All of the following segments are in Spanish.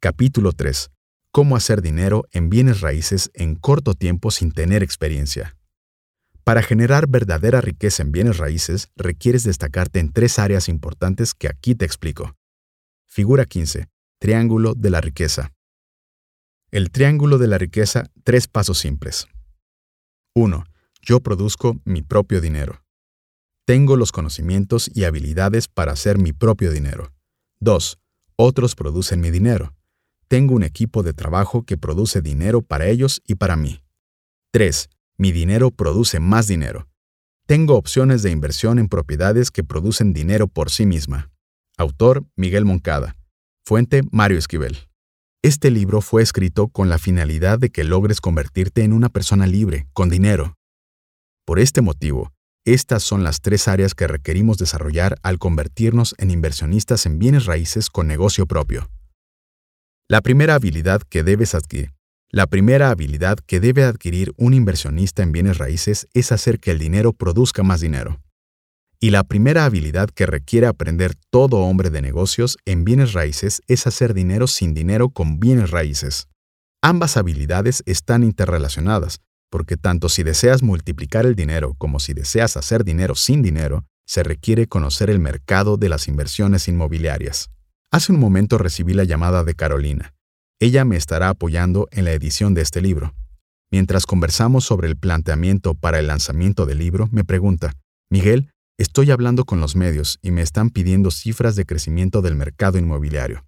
Capítulo 3. Cómo hacer dinero en bienes raíces en corto tiempo sin tener experiencia. Para generar verdadera riqueza en bienes raíces, requieres destacarte en tres áreas importantes que aquí te explico. Figura 15. Triángulo de la riqueza. El triángulo de la riqueza, tres pasos simples. 1. Yo produzco mi propio dinero. Tengo los conocimientos y habilidades para hacer mi propio dinero. 2. Otros producen mi dinero. Tengo un equipo de trabajo que produce dinero para ellos y para mí. 3. Mi dinero produce más dinero. Tengo opciones de inversión en propiedades que producen dinero por sí misma. Autor Miguel Moncada. Fuente Mario Esquivel. Este libro fue escrito con la finalidad de que logres convertirte en una persona libre, con dinero. Por este motivo, estas son las tres áreas que requerimos desarrollar al convertirnos en inversionistas en bienes raíces con negocio propio. La primera habilidad que debes adquirir. La primera habilidad que debe adquirir un inversionista en bienes raíces es hacer que el dinero produzca más dinero. Y la primera habilidad que requiere aprender todo hombre de negocios en bienes raíces es hacer dinero sin dinero con bienes raíces. Ambas habilidades están interrelacionadas, porque tanto si deseas multiplicar el dinero como si deseas hacer dinero sin dinero, se requiere conocer el mercado de las inversiones inmobiliarias. Hace un momento recibí la llamada de Carolina. Ella me estará apoyando en la edición de este libro. Mientras conversamos sobre el planteamiento para el lanzamiento del libro, me pregunta, Miguel, estoy hablando con los medios y me están pidiendo cifras de crecimiento del mercado inmobiliario.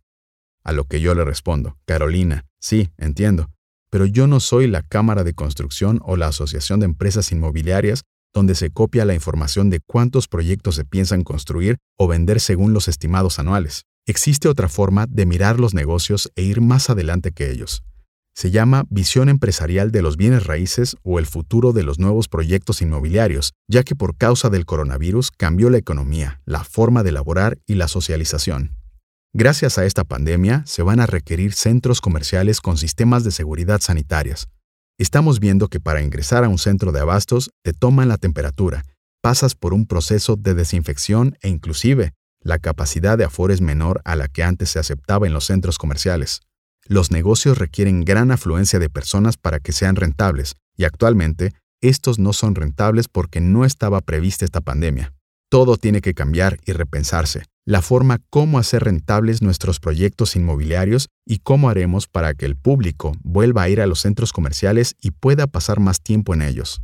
A lo que yo le respondo, Carolina, sí, entiendo, pero yo no soy la Cámara de Construcción o la Asociación de Empresas Inmobiliarias donde se copia la información de cuántos proyectos se piensan construir o vender según los estimados anuales. Existe otra forma de mirar los negocios e ir más adelante que ellos. Se llama visión empresarial de los bienes raíces o el futuro de los nuevos proyectos inmobiliarios, ya que por causa del coronavirus cambió la economía, la forma de laborar y la socialización. Gracias a esta pandemia, se van a requerir centros comerciales con sistemas de seguridad sanitarias. Estamos viendo que para ingresar a un centro de abastos te toman la temperatura, pasas por un proceso de desinfección e inclusive la capacidad de aforo es menor a la que antes se aceptaba en los centros comerciales. Los negocios requieren gran afluencia de personas para que sean rentables, y actualmente estos no son rentables porque no estaba prevista esta pandemia. Todo tiene que cambiar y repensarse, la forma cómo hacer rentables nuestros proyectos inmobiliarios y cómo haremos para que el público vuelva a ir a los centros comerciales y pueda pasar más tiempo en ellos.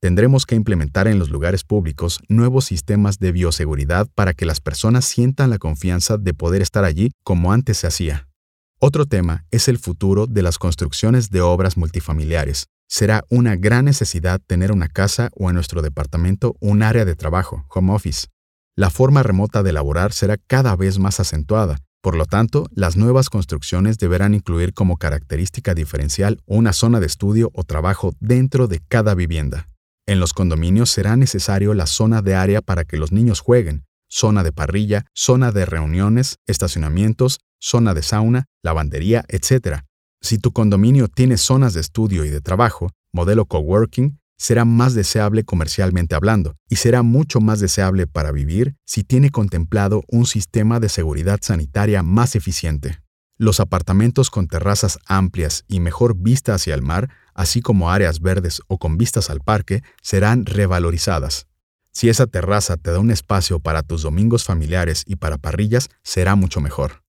Tendremos que implementar en los lugares públicos nuevos sistemas de bioseguridad para que las personas sientan la confianza de poder estar allí como antes se hacía. Otro tema es el futuro de las construcciones de obras multifamiliares. Será una gran necesidad tener una casa o en nuestro departamento un área de trabajo, home office la forma remota de laborar será cada vez más acentuada. Por lo tanto, las nuevas construcciones deberán incluir como característica diferencial una zona de estudio o trabajo dentro de cada vivienda. En los condominios será necesario la zona de área para que los niños jueguen, zona de parrilla, zona de reuniones, estacionamientos, zona de sauna, lavandería, etc. Si tu condominio tiene zonas de estudio y de trabajo, modelo coworking, será más deseable comercialmente hablando y será mucho más deseable para vivir si tiene contemplado un sistema de seguridad sanitaria más eficiente. Los apartamentos con terrazas amplias y mejor vista hacia el mar, así como áreas verdes o con vistas al parque, serán revalorizadas. Si esa terraza te da un espacio para tus domingos familiares y para parrillas, será mucho mejor.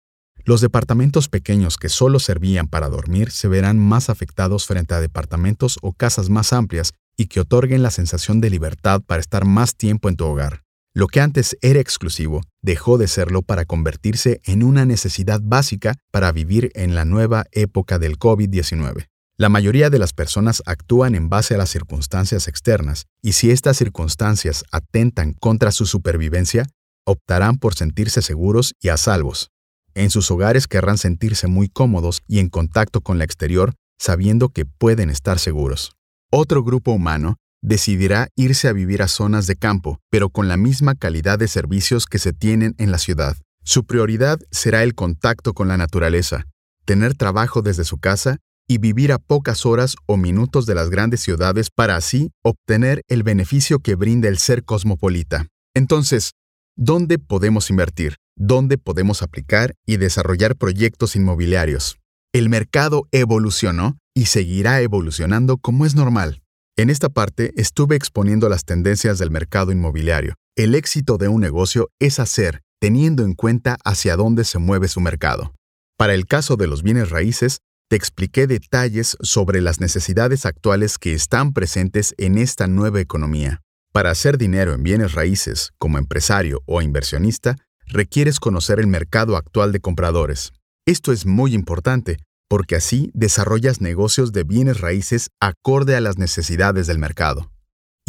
Los departamentos pequeños que solo servían para dormir se verán más afectados frente a departamentos o casas más amplias y que otorguen la sensación de libertad para estar más tiempo en tu hogar. Lo que antes era exclusivo dejó de serlo para convertirse en una necesidad básica para vivir en la nueva época del COVID-19. La mayoría de las personas actúan en base a las circunstancias externas y si estas circunstancias atentan contra su supervivencia, optarán por sentirse seguros y a salvos. En sus hogares querrán sentirse muy cómodos y en contacto con la exterior, sabiendo que pueden estar seguros. Otro grupo humano decidirá irse a vivir a zonas de campo, pero con la misma calidad de servicios que se tienen en la ciudad. Su prioridad será el contacto con la naturaleza, tener trabajo desde su casa y vivir a pocas horas o minutos de las grandes ciudades para así obtener el beneficio que brinda el ser cosmopolita. Entonces, ¿dónde podemos invertir? dónde podemos aplicar y desarrollar proyectos inmobiliarios. El mercado evolucionó y seguirá evolucionando como es normal. En esta parte estuve exponiendo las tendencias del mercado inmobiliario. El éxito de un negocio es hacer, teniendo en cuenta hacia dónde se mueve su mercado. Para el caso de los bienes raíces, te expliqué detalles sobre las necesidades actuales que están presentes en esta nueva economía. Para hacer dinero en bienes raíces, como empresario o inversionista, requieres conocer el mercado actual de compradores. Esto es muy importante porque así desarrollas negocios de bienes raíces acorde a las necesidades del mercado.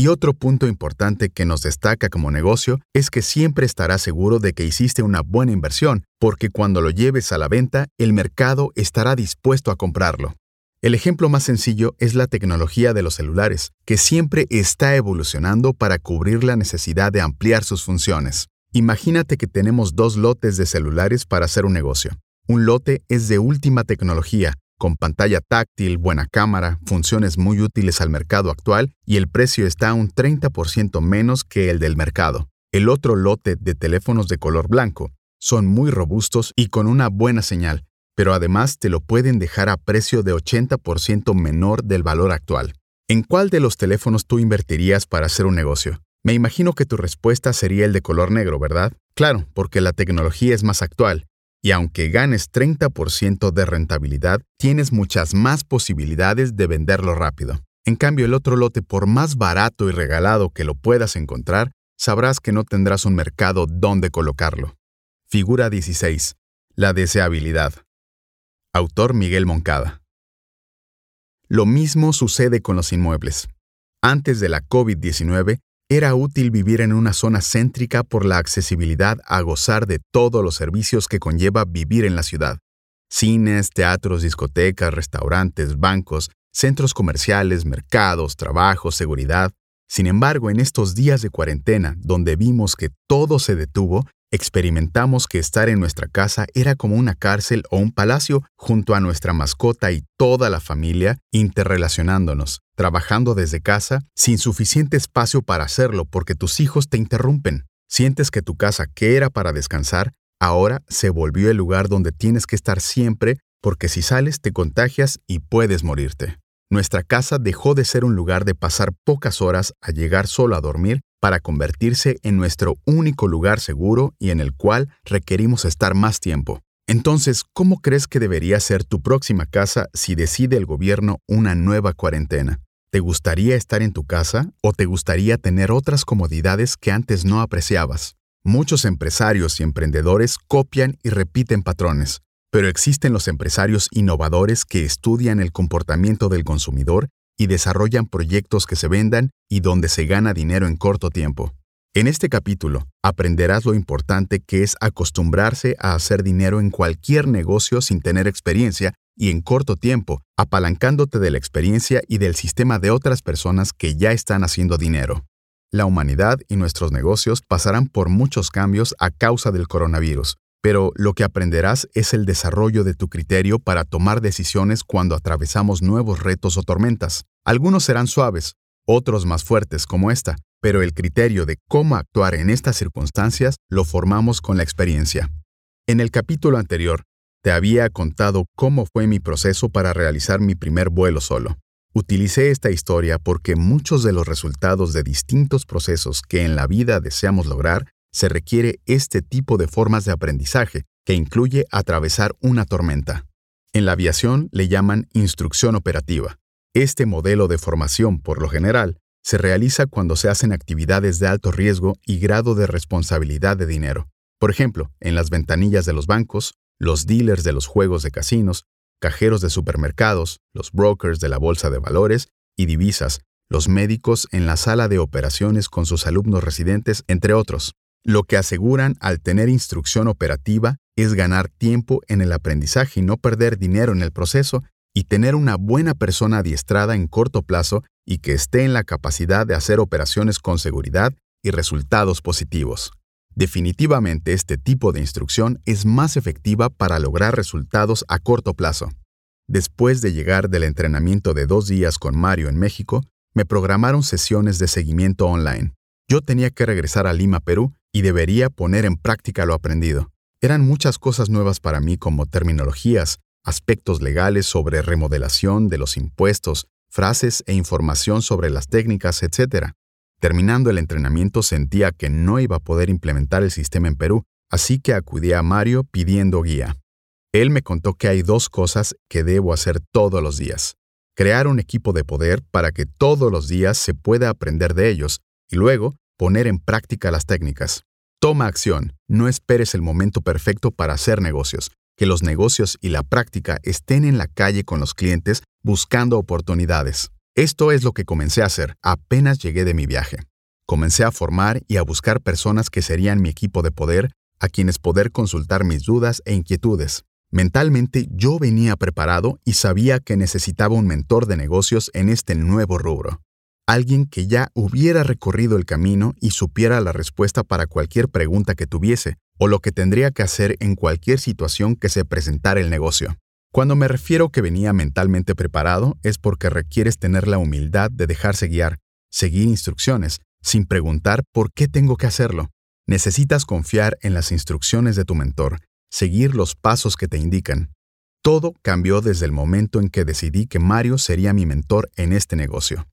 Y otro punto importante que nos destaca como negocio es que siempre estarás seguro de que hiciste una buena inversión, porque cuando lo lleves a la venta, el mercado estará dispuesto a comprarlo. El ejemplo más sencillo es la tecnología de los celulares, que siempre está evolucionando para cubrir la necesidad de ampliar sus funciones. Imagínate que tenemos dos lotes de celulares para hacer un negocio. Un lote es de última tecnología, con pantalla táctil, buena cámara, funciones muy útiles al mercado actual y el precio está un 30% menos que el del mercado. El otro lote de teléfonos de color blanco son muy robustos y con una buena señal, pero además te lo pueden dejar a precio de 80% menor del valor actual. ¿En cuál de los teléfonos tú invertirías para hacer un negocio? Me imagino que tu respuesta sería el de color negro, ¿verdad? Claro, porque la tecnología es más actual y aunque ganes 30% de rentabilidad, tienes muchas más posibilidades de venderlo rápido. En cambio, el otro lote, por más barato y regalado que lo puedas encontrar, sabrás que no tendrás un mercado donde colocarlo. Figura 16. La deseabilidad. Autor Miguel Moncada. Lo mismo sucede con los inmuebles. Antes de la COVID-19, era útil vivir en una zona céntrica por la accesibilidad a gozar de todos los servicios que conlleva vivir en la ciudad. Cines, teatros, discotecas, restaurantes, bancos, centros comerciales, mercados, trabajos, seguridad. Sin embargo, en estos días de cuarentena, donde vimos que todo se detuvo, experimentamos que estar en nuestra casa era como una cárcel o un palacio junto a nuestra mascota y toda la familia, interrelacionándonos, trabajando desde casa, sin suficiente espacio para hacerlo porque tus hijos te interrumpen. Sientes que tu casa, que era para descansar, ahora se volvió el lugar donde tienes que estar siempre porque si sales te contagias y puedes morirte. Nuestra casa dejó de ser un lugar de pasar pocas horas a llegar solo a dormir para convertirse en nuestro único lugar seguro y en el cual requerimos estar más tiempo. Entonces, ¿cómo crees que debería ser tu próxima casa si decide el gobierno una nueva cuarentena? ¿Te gustaría estar en tu casa o te gustaría tener otras comodidades que antes no apreciabas? Muchos empresarios y emprendedores copian y repiten patrones, pero existen los empresarios innovadores que estudian el comportamiento del consumidor y desarrollan proyectos que se vendan y donde se gana dinero en corto tiempo. En este capítulo aprenderás lo importante que es acostumbrarse a hacer dinero en cualquier negocio sin tener experiencia y en corto tiempo, apalancándote de la experiencia y del sistema de otras personas que ya están haciendo dinero. La humanidad y nuestros negocios pasarán por muchos cambios a causa del coronavirus, pero lo que aprenderás es el desarrollo de tu criterio para tomar decisiones cuando atravesamos nuevos retos o tormentas. Algunos serán suaves, otros más fuertes como esta, pero el criterio de cómo actuar en estas circunstancias lo formamos con la experiencia. En el capítulo anterior, te había contado cómo fue mi proceso para realizar mi primer vuelo solo. Utilicé esta historia porque muchos de los resultados de distintos procesos que en la vida deseamos lograr se requiere este tipo de formas de aprendizaje, que incluye atravesar una tormenta. En la aviación le llaman instrucción operativa. Este modelo de formación, por lo general, se realiza cuando se hacen actividades de alto riesgo y grado de responsabilidad de dinero. Por ejemplo, en las ventanillas de los bancos, los dealers de los juegos de casinos, cajeros de supermercados, los brokers de la bolsa de valores y divisas, los médicos en la sala de operaciones con sus alumnos residentes, entre otros. Lo que aseguran al tener instrucción operativa es ganar tiempo en el aprendizaje y no perder dinero en el proceso y tener una buena persona adiestrada en corto plazo y que esté en la capacidad de hacer operaciones con seguridad y resultados positivos. Definitivamente este tipo de instrucción es más efectiva para lograr resultados a corto plazo. Después de llegar del entrenamiento de dos días con Mario en México, me programaron sesiones de seguimiento online. Yo tenía que regresar a Lima, Perú, y debería poner en práctica lo aprendido. Eran muchas cosas nuevas para mí como terminologías, aspectos legales sobre remodelación de los impuestos, frases e información sobre las técnicas, etc. Terminando el entrenamiento sentía que no iba a poder implementar el sistema en Perú, así que acudí a Mario pidiendo guía. Él me contó que hay dos cosas que debo hacer todos los días. Crear un equipo de poder para que todos los días se pueda aprender de ellos y luego poner en práctica las técnicas. Toma acción, no esperes el momento perfecto para hacer negocios, que los negocios y la práctica estén en la calle con los clientes buscando oportunidades. Esto es lo que comencé a hacer apenas llegué de mi viaje. Comencé a formar y a buscar personas que serían mi equipo de poder, a quienes poder consultar mis dudas e inquietudes. Mentalmente yo venía preparado y sabía que necesitaba un mentor de negocios en este nuevo rubro. Alguien que ya hubiera recorrido el camino y supiera la respuesta para cualquier pregunta que tuviese, o lo que tendría que hacer en cualquier situación que se presentara el negocio. Cuando me refiero que venía mentalmente preparado es porque requieres tener la humildad de dejarse guiar, seguir instrucciones, sin preguntar por qué tengo que hacerlo. Necesitas confiar en las instrucciones de tu mentor, seguir los pasos que te indican. Todo cambió desde el momento en que decidí que Mario sería mi mentor en este negocio.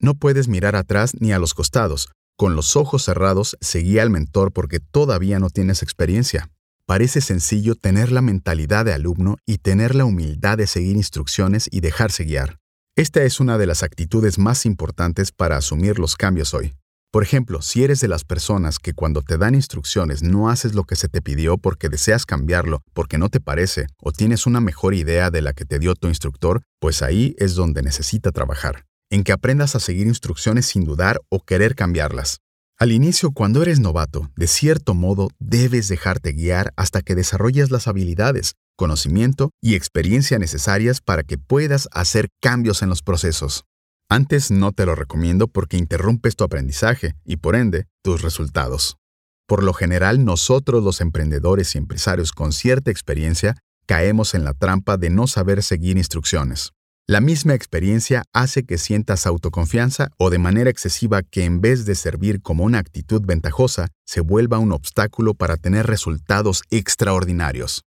No puedes mirar atrás ni a los costados. Con los ojos cerrados, seguí al mentor porque todavía no tienes experiencia. Parece sencillo tener la mentalidad de alumno y tener la humildad de seguir instrucciones y dejarse guiar. Esta es una de las actitudes más importantes para asumir los cambios hoy. Por ejemplo, si eres de las personas que cuando te dan instrucciones no haces lo que se te pidió porque deseas cambiarlo, porque no te parece, o tienes una mejor idea de la que te dio tu instructor, pues ahí es donde necesita trabajar, en que aprendas a seguir instrucciones sin dudar o querer cambiarlas. Al inicio, cuando eres novato, de cierto modo debes dejarte guiar hasta que desarrolles las habilidades, conocimiento y experiencia necesarias para que puedas hacer cambios en los procesos. Antes no te lo recomiendo porque interrumpes tu aprendizaje y por ende tus resultados. Por lo general, nosotros los emprendedores y empresarios con cierta experiencia caemos en la trampa de no saber seguir instrucciones. La misma experiencia hace que sientas autoconfianza o de manera excesiva que en vez de servir como una actitud ventajosa, se vuelva un obstáculo para tener resultados extraordinarios.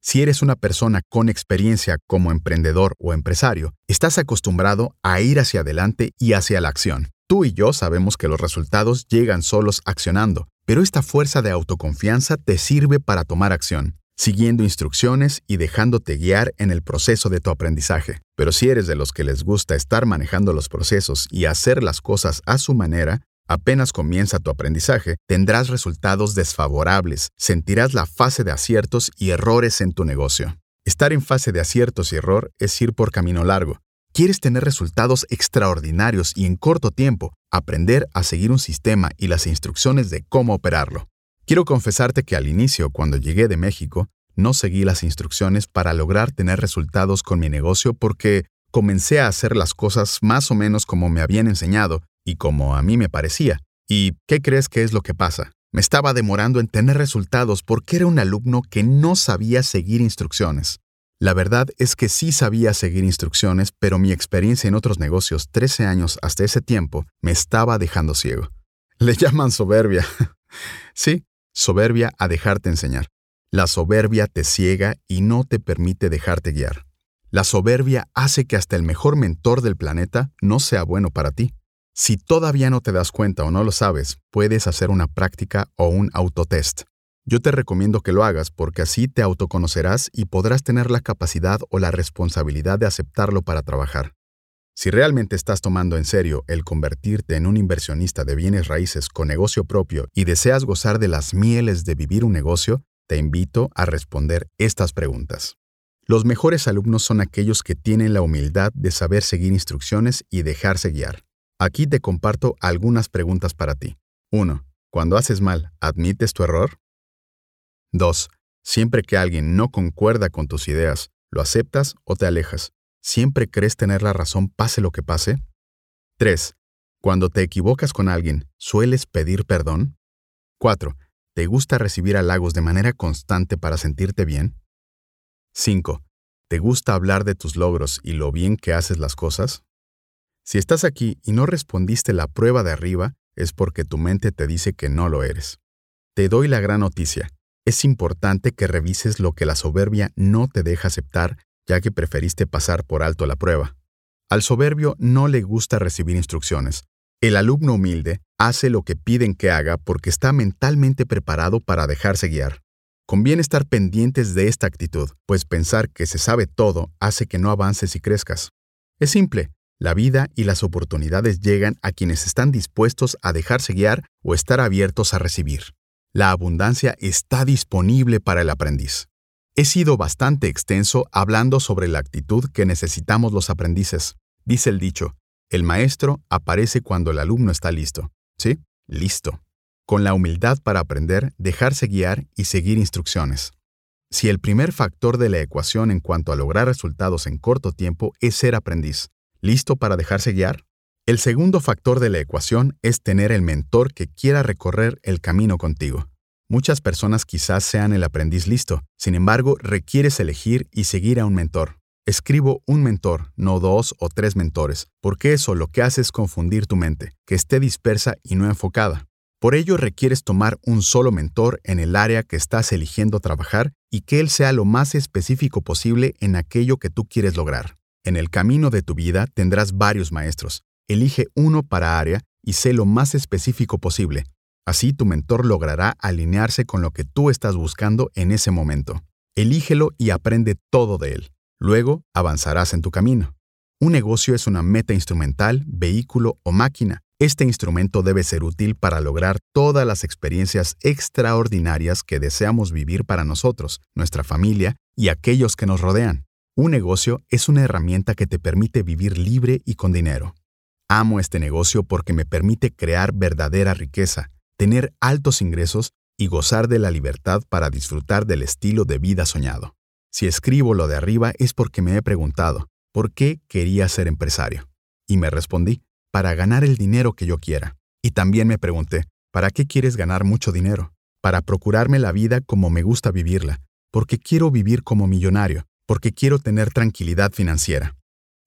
Si eres una persona con experiencia como emprendedor o empresario, estás acostumbrado a ir hacia adelante y hacia la acción. Tú y yo sabemos que los resultados llegan solos accionando, pero esta fuerza de autoconfianza te sirve para tomar acción, siguiendo instrucciones y dejándote guiar en el proceso de tu aprendizaje. Pero si eres de los que les gusta estar manejando los procesos y hacer las cosas a su manera, Apenas comienza tu aprendizaje, tendrás resultados desfavorables, sentirás la fase de aciertos y errores en tu negocio. Estar en fase de aciertos y error es ir por camino largo. Quieres tener resultados extraordinarios y en corto tiempo, aprender a seguir un sistema y las instrucciones de cómo operarlo. Quiero confesarte que al inicio, cuando llegué de México, no seguí las instrucciones para lograr tener resultados con mi negocio porque comencé a hacer las cosas más o menos como me habían enseñado y como a mí me parecía. ¿Y qué crees que es lo que pasa? Me estaba demorando en tener resultados porque era un alumno que no sabía seguir instrucciones. La verdad es que sí sabía seguir instrucciones, pero mi experiencia en otros negocios 13 años hasta ese tiempo me estaba dejando ciego. Le llaman soberbia. sí, soberbia a dejarte enseñar. La soberbia te ciega y no te permite dejarte guiar. La soberbia hace que hasta el mejor mentor del planeta no sea bueno para ti. Si todavía no te das cuenta o no lo sabes, puedes hacer una práctica o un autotest. Yo te recomiendo que lo hagas porque así te autoconocerás y podrás tener la capacidad o la responsabilidad de aceptarlo para trabajar. Si realmente estás tomando en serio el convertirte en un inversionista de bienes raíces con negocio propio y deseas gozar de las mieles de vivir un negocio, te invito a responder estas preguntas. Los mejores alumnos son aquellos que tienen la humildad de saber seguir instrucciones y dejarse guiar. Aquí te comparto algunas preguntas para ti. 1. Cuando haces mal, ¿admites tu error? 2. Siempre que alguien no concuerda con tus ideas, ¿lo aceptas o te alejas? ¿Siempre crees tener la razón pase lo que pase? 3. Cuando te equivocas con alguien, ¿sueles pedir perdón? 4. ¿Te gusta recibir halagos de manera constante para sentirte bien? 5. ¿Te gusta hablar de tus logros y lo bien que haces las cosas? Si estás aquí y no respondiste la prueba de arriba, es porque tu mente te dice que no lo eres. Te doy la gran noticia. Es importante que revises lo que la soberbia no te deja aceptar, ya que preferiste pasar por alto la prueba. Al soberbio no le gusta recibir instrucciones. El alumno humilde hace lo que piden que haga porque está mentalmente preparado para dejarse guiar. Conviene estar pendientes de esta actitud, pues pensar que se sabe todo hace que no avances y crezcas. Es simple, la vida y las oportunidades llegan a quienes están dispuestos a dejarse guiar o estar abiertos a recibir. La abundancia está disponible para el aprendiz. He sido bastante extenso hablando sobre la actitud que necesitamos los aprendices. Dice el dicho, el maestro aparece cuando el alumno está listo. ¿Sí? Listo. Con la humildad para aprender, dejarse guiar y seguir instrucciones. Si el primer factor de la ecuación en cuanto a lograr resultados en corto tiempo es ser aprendiz, ¿Listo para dejarse guiar? El segundo factor de la ecuación es tener el mentor que quiera recorrer el camino contigo. Muchas personas quizás sean el aprendiz listo, sin embargo, requieres elegir y seguir a un mentor. Escribo un mentor, no dos o tres mentores, porque eso lo que hace es confundir tu mente, que esté dispersa y no enfocada. Por ello requieres tomar un solo mentor en el área que estás eligiendo trabajar y que él sea lo más específico posible en aquello que tú quieres lograr. En el camino de tu vida tendrás varios maestros. Elige uno para área y sé lo más específico posible. Así tu mentor logrará alinearse con lo que tú estás buscando en ese momento. Elígelo y aprende todo de él. Luego avanzarás en tu camino. Un negocio es una meta instrumental, vehículo o máquina. Este instrumento debe ser útil para lograr todas las experiencias extraordinarias que deseamos vivir para nosotros, nuestra familia y aquellos que nos rodean. Un negocio es una herramienta que te permite vivir libre y con dinero. Amo este negocio porque me permite crear verdadera riqueza, tener altos ingresos y gozar de la libertad para disfrutar del estilo de vida soñado. Si escribo lo de arriba es porque me he preguntado, ¿por qué quería ser empresario? Y me respondí, para ganar el dinero que yo quiera. Y también me pregunté, ¿para qué quieres ganar mucho dinero? Para procurarme la vida como me gusta vivirla, porque quiero vivir como millonario, porque quiero tener tranquilidad financiera.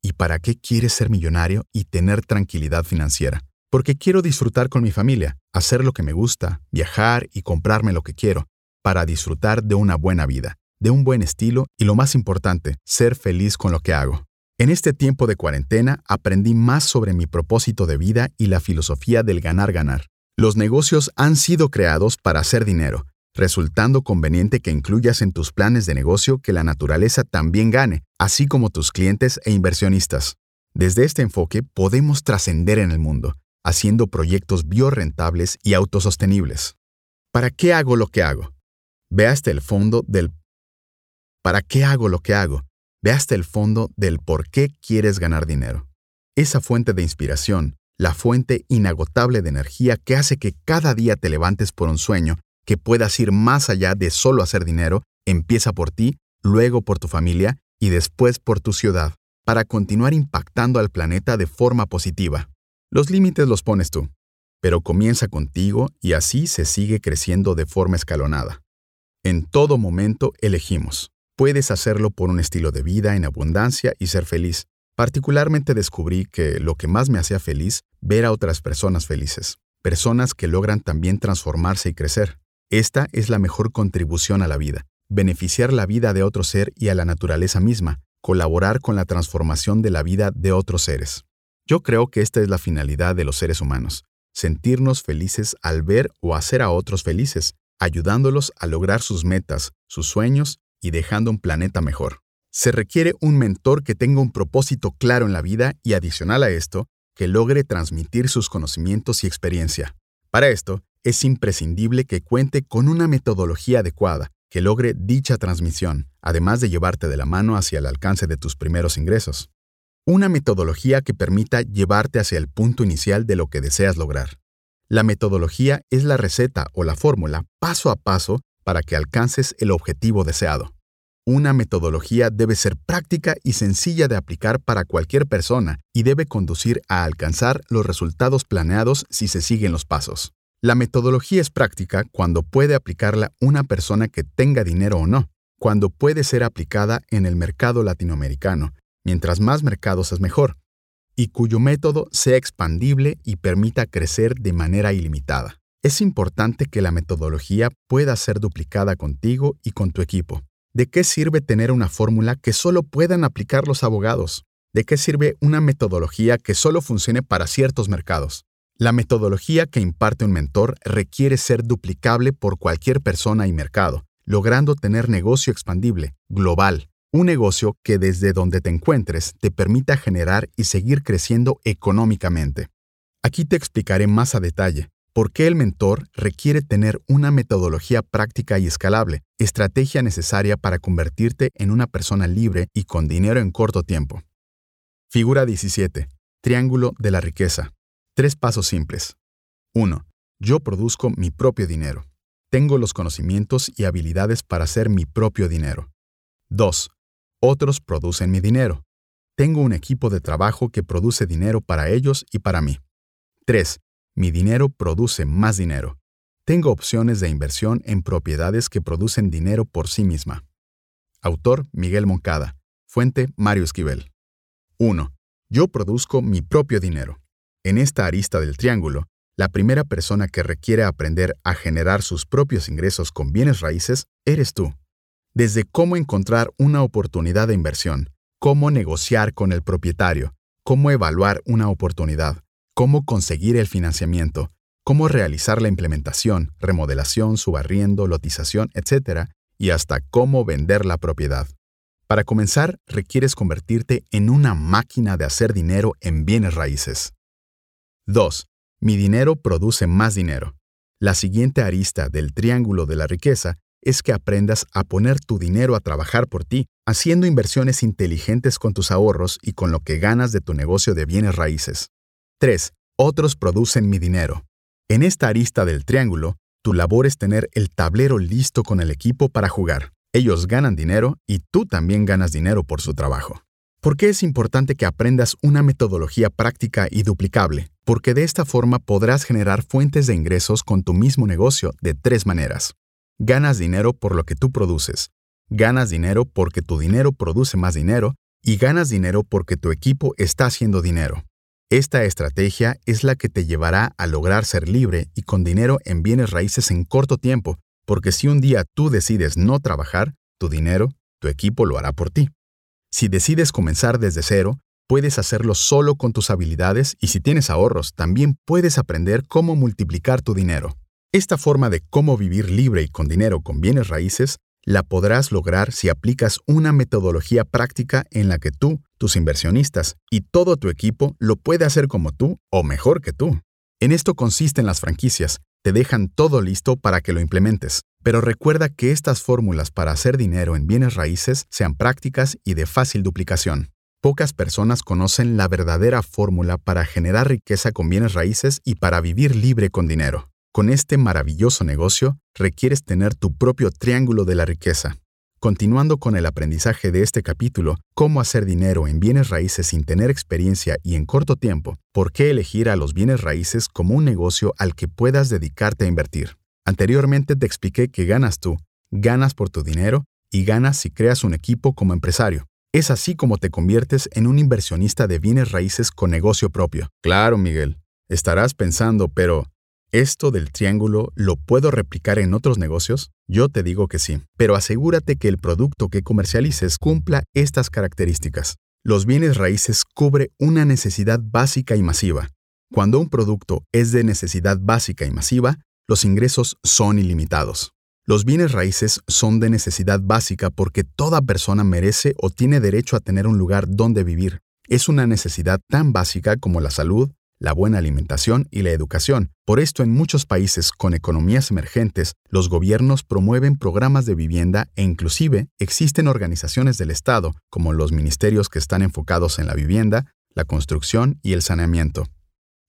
¿Y para qué quieres ser millonario y tener tranquilidad financiera? Porque quiero disfrutar con mi familia, hacer lo que me gusta, viajar y comprarme lo que quiero, para disfrutar de una buena vida, de un buen estilo y lo más importante, ser feliz con lo que hago. En este tiempo de cuarentena aprendí más sobre mi propósito de vida y la filosofía del ganar-ganar. Los negocios han sido creados para hacer dinero, resultando conveniente que incluyas en tus planes de negocio que la naturaleza también gane, así como tus clientes e inversionistas. Desde este enfoque podemos trascender en el mundo, haciendo proyectos biorrentables y autosostenibles. ¿Para qué hago lo que hago? Ve hasta el fondo del ¿Para qué hago lo que hago? Ve hasta el fondo del por qué quieres ganar dinero. Esa fuente de inspiración, la fuente inagotable de energía que hace que cada día te levantes por un sueño que puedas ir más allá de solo hacer dinero, empieza por ti, luego por tu familia y después por tu ciudad, para continuar impactando al planeta de forma positiva. Los límites los pones tú, pero comienza contigo y así se sigue creciendo de forma escalonada. En todo momento elegimos. Puedes hacerlo por un estilo de vida en abundancia y ser feliz. Particularmente descubrí que lo que más me hacía feliz, ver a otras personas felices, personas que logran también transformarse y crecer. Esta es la mejor contribución a la vida, beneficiar la vida de otro ser y a la naturaleza misma, colaborar con la transformación de la vida de otros seres. Yo creo que esta es la finalidad de los seres humanos, sentirnos felices al ver o hacer a otros felices, ayudándolos a lograr sus metas, sus sueños y dejando un planeta mejor. Se requiere un mentor que tenga un propósito claro en la vida y adicional a esto, que logre transmitir sus conocimientos y experiencia. Para esto, es imprescindible que cuente con una metodología adecuada que logre dicha transmisión, además de llevarte de la mano hacia el alcance de tus primeros ingresos. Una metodología que permita llevarte hacia el punto inicial de lo que deseas lograr. La metodología es la receta o la fórmula paso a paso para que alcances el objetivo deseado. Una metodología debe ser práctica y sencilla de aplicar para cualquier persona y debe conducir a alcanzar los resultados planeados si se siguen los pasos. La metodología es práctica cuando puede aplicarla una persona que tenga dinero o no, cuando puede ser aplicada en el mercado latinoamericano, mientras más mercados es mejor, y cuyo método sea expandible y permita crecer de manera ilimitada. Es importante que la metodología pueda ser duplicada contigo y con tu equipo. ¿De qué sirve tener una fórmula que solo puedan aplicar los abogados? ¿De qué sirve una metodología que solo funcione para ciertos mercados? La metodología que imparte un mentor requiere ser duplicable por cualquier persona y mercado, logrando tener negocio expandible, global, un negocio que desde donde te encuentres te permita generar y seguir creciendo económicamente. Aquí te explicaré más a detalle por qué el mentor requiere tener una metodología práctica y escalable, estrategia necesaria para convertirte en una persona libre y con dinero en corto tiempo. Figura 17. Triángulo de la riqueza. Tres pasos simples. 1. Yo produzco mi propio dinero. Tengo los conocimientos y habilidades para hacer mi propio dinero. 2. Otros producen mi dinero. Tengo un equipo de trabajo que produce dinero para ellos y para mí. 3. Mi dinero produce más dinero. Tengo opciones de inversión en propiedades que producen dinero por sí misma. Autor Miguel Moncada. Fuente Mario Esquivel. 1. Yo produzco mi propio dinero. En esta arista del triángulo, la primera persona que requiere aprender a generar sus propios ingresos con bienes raíces eres tú desde cómo encontrar una oportunidad de inversión, cómo negociar con el propietario, cómo evaluar una oportunidad, cómo conseguir el financiamiento, cómo realizar la implementación, remodelación, subarriendo, lotización, etc., y hasta cómo vender la propiedad. Para comenzar, requieres convertirte en una máquina de hacer dinero en bienes raíces. 2. Mi dinero produce más dinero. La siguiente arista del triángulo de la riqueza es que aprendas a poner tu dinero a trabajar por ti, haciendo inversiones inteligentes con tus ahorros y con lo que ganas de tu negocio de bienes raíces. 3. Otros producen mi dinero. En esta arista del triángulo, tu labor es tener el tablero listo con el equipo para jugar. Ellos ganan dinero y tú también ganas dinero por su trabajo. ¿Por qué es importante que aprendas una metodología práctica y duplicable? Porque de esta forma podrás generar fuentes de ingresos con tu mismo negocio de tres maneras. Ganas dinero por lo que tú produces. Ganas dinero porque tu dinero produce más dinero y ganas dinero porque tu equipo está haciendo dinero. Esta estrategia es la que te llevará a lograr ser libre y con dinero en bienes raíces en corto tiempo, porque si un día tú decides no trabajar, tu dinero, tu equipo lo hará por ti. Si decides comenzar desde cero, puedes hacerlo solo con tus habilidades y si tienes ahorros, también puedes aprender cómo multiplicar tu dinero. Esta forma de cómo vivir libre y con dinero con bienes raíces la podrás lograr si aplicas una metodología práctica en la que tú, tus inversionistas y todo tu equipo lo puede hacer como tú o mejor que tú. En esto consisten las franquicias, te dejan todo listo para que lo implementes, pero recuerda que estas fórmulas para hacer dinero en bienes raíces sean prácticas y de fácil duplicación. Pocas personas conocen la verdadera fórmula para generar riqueza con bienes raíces y para vivir libre con dinero. Con este maravilloso negocio, requieres tener tu propio triángulo de la riqueza. Continuando con el aprendizaje de este capítulo, cómo hacer dinero en bienes raíces sin tener experiencia y en corto tiempo, por qué elegir a los bienes raíces como un negocio al que puedas dedicarte a invertir. Anteriormente te expliqué que ganas tú, ganas por tu dinero y ganas si creas un equipo como empresario. Es así como te conviertes en un inversionista de bienes raíces con negocio propio. Claro, Miguel. Estarás pensando, pero ¿Esto del triángulo lo puedo replicar en otros negocios? Yo te digo que sí, pero asegúrate que el producto que comercialices cumpla estas características. Los bienes raíces cubre una necesidad básica y masiva. Cuando un producto es de necesidad básica y masiva, los ingresos son ilimitados. Los bienes raíces son de necesidad básica porque toda persona merece o tiene derecho a tener un lugar donde vivir. Es una necesidad tan básica como la salud, la buena alimentación y la educación. Por esto, en muchos países con economías emergentes, los gobiernos promueven programas de vivienda e inclusive existen organizaciones del Estado, como los ministerios que están enfocados en la vivienda, la construcción y el saneamiento.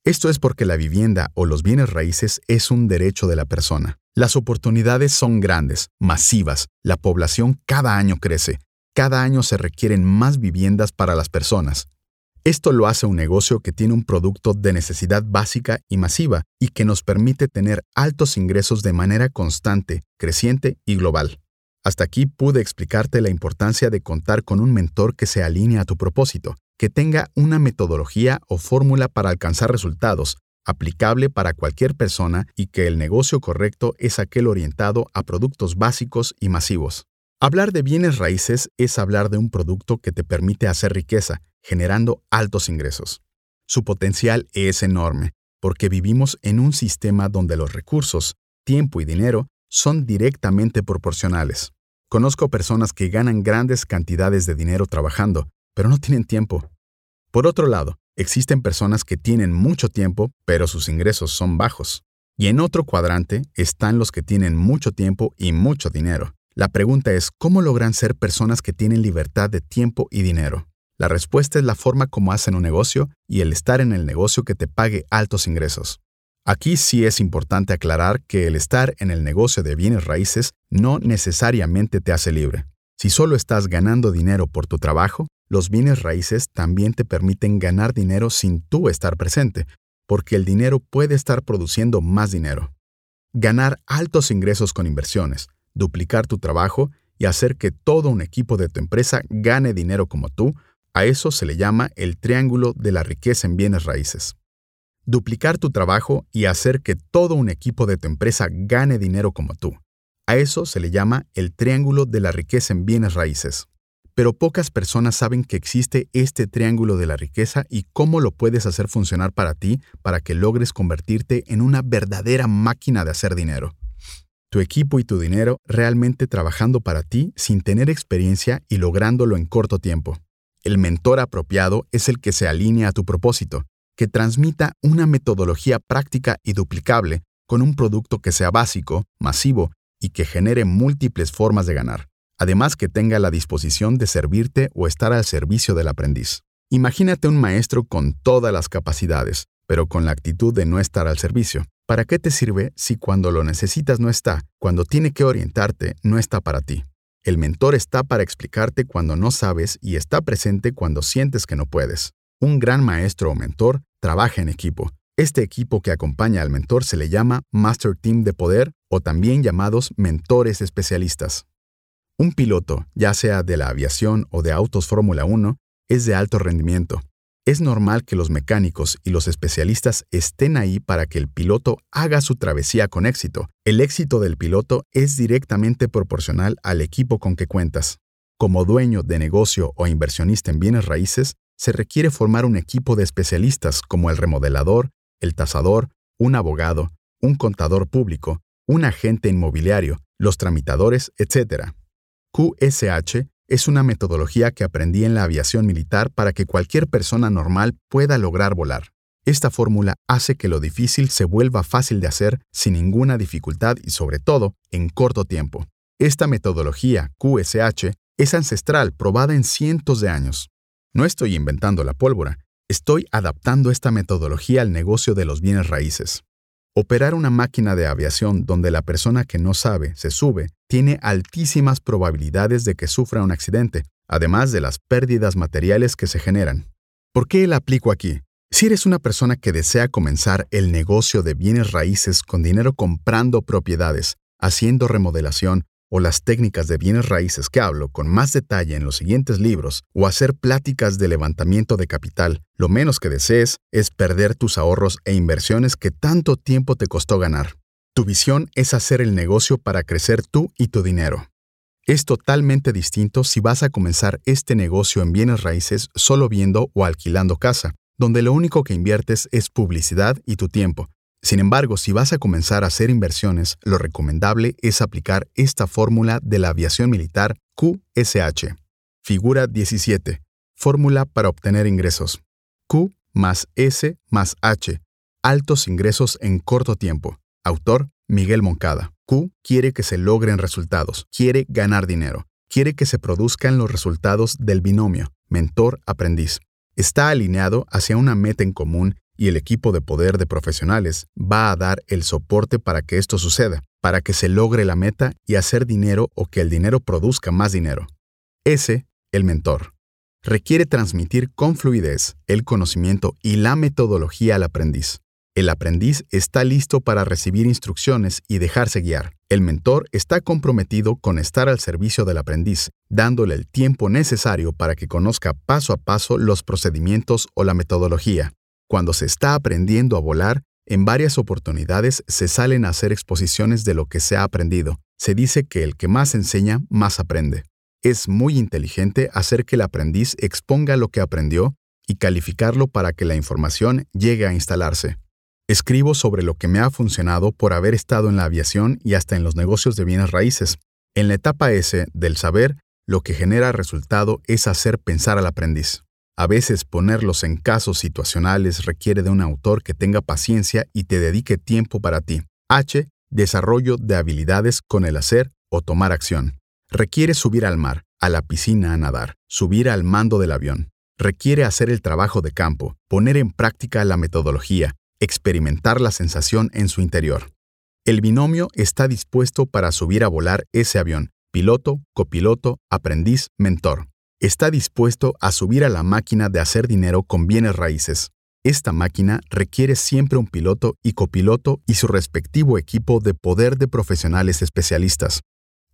Esto es porque la vivienda o los bienes raíces es un derecho de la persona. Las oportunidades son grandes, masivas, la población cada año crece, cada año se requieren más viviendas para las personas. Esto lo hace un negocio que tiene un producto de necesidad básica y masiva y que nos permite tener altos ingresos de manera constante, creciente y global. Hasta aquí pude explicarte la importancia de contar con un mentor que se alinee a tu propósito, que tenga una metodología o fórmula para alcanzar resultados, aplicable para cualquier persona y que el negocio correcto es aquel orientado a productos básicos y masivos. Hablar de bienes raíces es hablar de un producto que te permite hacer riqueza, generando altos ingresos. Su potencial es enorme, porque vivimos en un sistema donde los recursos, tiempo y dinero son directamente proporcionales. Conozco personas que ganan grandes cantidades de dinero trabajando, pero no tienen tiempo. Por otro lado, existen personas que tienen mucho tiempo, pero sus ingresos son bajos. Y en otro cuadrante están los que tienen mucho tiempo y mucho dinero. La pregunta es, ¿cómo logran ser personas que tienen libertad de tiempo y dinero? La respuesta es la forma como hacen un negocio y el estar en el negocio que te pague altos ingresos. Aquí sí es importante aclarar que el estar en el negocio de bienes raíces no necesariamente te hace libre. Si solo estás ganando dinero por tu trabajo, los bienes raíces también te permiten ganar dinero sin tú estar presente, porque el dinero puede estar produciendo más dinero. Ganar altos ingresos con inversiones, duplicar tu trabajo y hacer que todo un equipo de tu empresa gane dinero como tú, a eso se le llama el triángulo de la riqueza en bienes raíces duplicar tu trabajo y hacer que todo un equipo de tu empresa gane dinero como tú. A eso se le llama el triángulo de la riqueza en bienes raíces. Pero pocas personas saben que existe este triángulo de la riqueza y cómo lo puedes hacer funcionar para ti para que logres convertirte en una verdadera máquina de hacer dinero. Tu equipo y tu dinero realmente trabajando para ti sin tener experiencia y lográndolo en corto tiempo. El mentor apropiado es el que se alinea a tu propósito, que transmita una metodología práctica y duplicable con un producto que sea básico, masivo y que genere múltiples formas de ganar, además que tenga la disposición de servirte o estar al servicio del aprendiz. Imagínate un maestro con todas las capacidades, pero con la actitud de no estar al servicio. ¿Para qué te sirve si cuando lo necesitas no está, cuando tiene que orientarte no está para ti? El mentor está para explicarte cuando no sabes y está presente cuando sientes que no puedes. Un gran maestro o mentor trabaja en equipo. Este equipo que acompaña al mentor se le llama Master Team de Poder o también llamados mentores especialistas. Un piloto, ya sea de la aviación o de autos Fórmula 1, es de alto rendimiento. Es normal que los mecánicos y los especialistas estén ahí para que el piloto haga su travesía con éxito. El éxito del piloto es directamente proporcional al equipo con que cuentas. Como dueño de negocio o inversionista en bienes raíces, se requiere formar un equipo de especialistas como el remodelador, el tasador, un abogado, un contador público, un agente inmobiliario, los tramitadores, etc. QSH es una metodología que aprendí en la aviación militar para que cualquier persona normal pueda lograr volar. Esta fórmula hace que lo difícil se vuelva fácil de hacer sin ninguna dificultad y sobre todo en corto tiempo. Esta metodología QSH es ancestral, probada en cientos de años. No estoy inventando la pólvora, estoy adaptando esta metodología al negocio de los bienes raíces. Operar una máquina de aviación donde la persona que no sabe se sube tiene altísimas probabilidades de que sufra un accidente, además de las pérdidas materiales que se generan. ¿Por qué la aplico aquí? Si eres una persona que desea comenzar el negocio de bienes raíces con dinero comprando propiedades, haciendo remodelación o las técnicas de bienes raíces que hablo con más detalle en los siguientes libros, o hacer pláticas de levantamiento de capital, lo menos que desees es perder tus ahorros e inversiones que tanto tiempo te costó ganar. Tu visión es hacer el negocio para crecer tú y tu dinero. Es totalmente distinto si vas a comenzar este negocio en bienes raíces solo viendo o alquilando casa, donde lo único que inviertes es publicidad y tu tiempo, sin embargo, si vas a comenzar a hacer inversiones, lo recomendable es aplicar esta fórmula de la aviación militar QSH. Figura 17. Fórmula para obtener ingresos. Q más S más H. Altos ingresos en corto tiempo. Autor Miguel Moncada. Q quiere que se logren resultados, quiere ganar dinero, quiere que se produzcan los resultados del binomio mentor-aprendiz. Está alineado hacia una meta en común y el equipo de poder de profesionales va a dar el soporte para que esto suceda, para que se logre la meta y hacer dinero o que el dinero produzca más dinero. Ese, el mentor. Requiere transmitir con fluidez el conocimiento y la metodología al aprendiz. El aprendiz está listo para recibir instrucciones y dejarse guiar. El mentor está comprometido con estar al servicio del aprendiz, dándole el tiempo necesario para que conozca paso a paso los procedimientos o la metodología. Cuando se está aprendiendo a volar, En varias oportunidades se salen a hacer exposiciones de lo que se ha aprendido. Se dice que el que más enseña, más aprende. Es muy inteligente hacer que el aprendiz exponga lo que aprendió y calificarlo para que la información llegue a instalarse. Escribo sobre lo que me ha funcionado por haber estado en la aviación y hasta en los negocios de bienes raíces. En la etapa S del saber, lo que genera resultado es hacer pensar al aprendiz. A veces ponerlos en casos situacionales requiere de un autor que tenga paciencia y te dedique tiempo para ti. H. Desarrollo de habilidades con el hacer o tomar acción. Requiere subir al mar, a la piscina a nadar, subir al mando del avión. Requiere hacer el trabajo de campo, poner en práctica la metodología, experimentar la sensación en su interior. El binomio está dispuesto para subir a volar ese avión, piloto, copiloto, aprendiz, mentor está dispuesto a subir a la máquina de hacer dinero con bienes raíces. Esta máquina requiere siempre un piloto y copiloto y su respectivo equipo de poder de profesionales especialistas.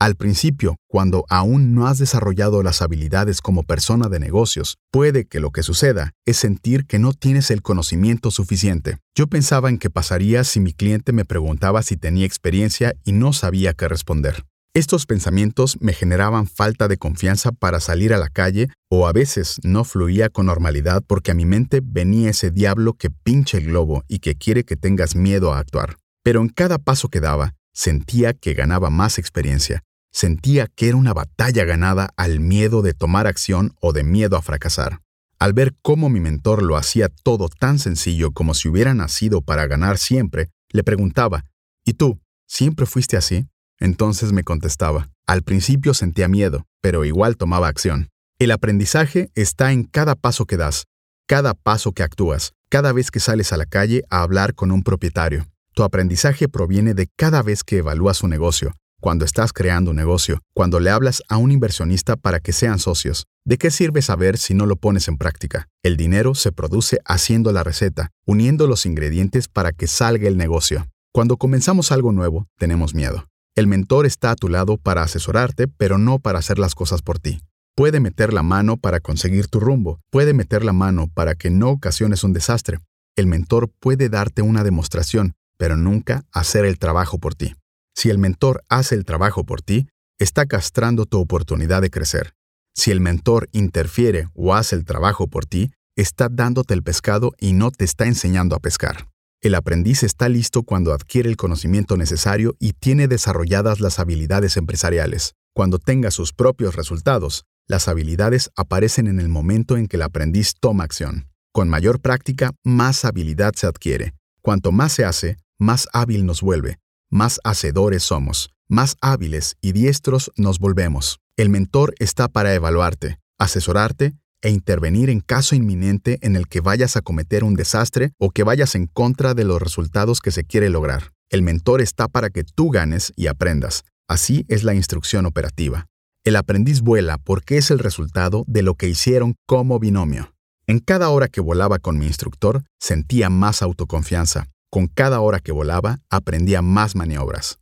Al principio, cuando aún no has desarrollado las habilidades como persona de negocios, puede que lo que suceda es sentir que no tienes el conocimiento suficiente. Yo pensaba en qué pasaría si mi cliente me preguntaba si tenía experiencia y no sabía qué responder. Estos pensamientos me generaban falta de confianza para salir a la calle o a veces no fluía con normalidad porque a mi mente venía ese diablo que pinche el globo y que quiere que tengas miedo a actuar. Pero en cada paso que daba, sentía que ganaba más experiencia, sentía que era una batalla ganada al miedo de tomar acción o de miedo a fracasar. Al ver cómo mi mentor lo hacía todo tan sencillo como si hubiera nacido para ganar siempre, le preguntaba, ¿Y tú, siempre fuiste así? Entonces me contestaba. Al principio sentía miedo, pero igual tomaba acción. El aprendizaje está en cada paso que das, cada paso que actúas, cada vez que sales a la calle a hablar con un propietario. Tu aprendizaje proviene de cada vez que evalúas un negocio, cuando estás creando un negocio, cuando le hablas a un inversionista para que sean socios. ¿De qué sirve saber si no lo pones en práctica? El dinero se produce haciendo la receta, uniendo los ingredientes para que salga el negocio. Cuando comenzamos algo nuevo, tenemos miedo. El mentor está a tu lado para asesorarte, pero no para hacer las cosas por ti. Puede meter la mano para conseguir tu rumbo, puede meter la mano para que no ocasiones un desastre. El mentor puede darte una demostración, pero nunca hacer el trabajo por ti. Si el mentor hace el trabajo por ti, está castrando tu oportunidad de crecer. Si el mentor interfiere o hace el trabajo por ti, está dándote el pescado y no te está enseñando a pescar. El aprendiz está listo cuando adquiere el conocimiento necesario y tiene desarrolladas las habilidades empresariales. Cuando tenga sus propios resultados, las habilidades aparecen en el momento en que el aprendiz toma acción. Con mayor práctica, más habilidad se adquiere. Cuanto más se hace, más hábil nos vuelve, más hacedores somos, más hábiles y diestros nos volvemos. El mentor está para evaluarte, asesorarte e intervenir en caso inminente en el que vayas a cometer un desastre o que vayas en contra de los resultados que se quiere lograr. El mentor está para que tú ganes y aprendas. Así es la instrucción operativa. El aprendiz vuela porque es el resultado de lo que hicieron como binomio. En cada hora que volaba con mi instructor, sentía más autoconfianza. Con cada hora que volaba, aprendía más maniobras.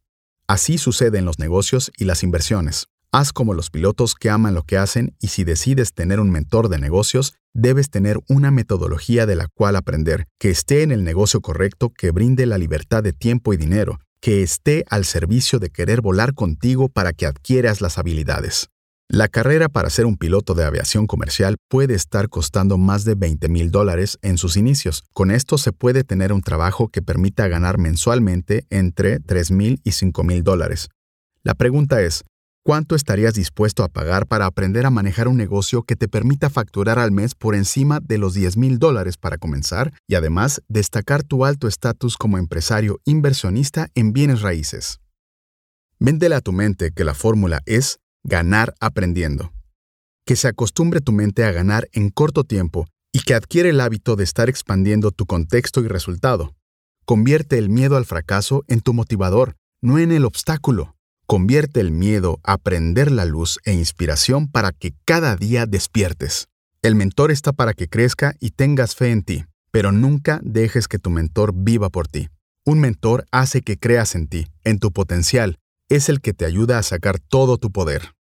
Así sucede en los negocios y las inversiones. Haz como los pilotos que aman lo que hacen y si decides tener un mentor de negocios, debes tener una metodología de la cual aprender, que esté en el negocio correcto, que brinde la libertad de tiempo y dinero, que esté al servicio de querer volar contigo para que adquieras las habilidades. La carrera para ser un piloto de aviación comercial puede estar costando más de 20 mil dólares en sus inicios. Con esto se puede tener un trabajo que permita ganar mensualmente entre 3 mil y 5 mil dólares. La pregunta es, ¿Cuánto estarías dispuesto a pagar para aprender a manejar un negocio que te permita facturar al mes por encima de los 10 mil dólares para comenzar y además destacar tu alto estatus como empresario inversionista en bienes raíces? Véndele a tu mente que la fórmula es ganar aprendiendo. Que se acostumbre tu mente a ganar en corto tiempo y que adquiere el hábito de estar expandiendo tu contexto y resultado. Convierte el miedo al fracaso en tu motivador, no en el obstáculo. Convierte el miedo a prender la luz e inspiración para que cada día despiertes. El mentor está para que crezca y tengas fe en ti, pero nunca dejes que tu mentor viva por ti. Un mentor hace que creas en ti, en tu potencial, es el que te ayuda a sacar todo tu poder.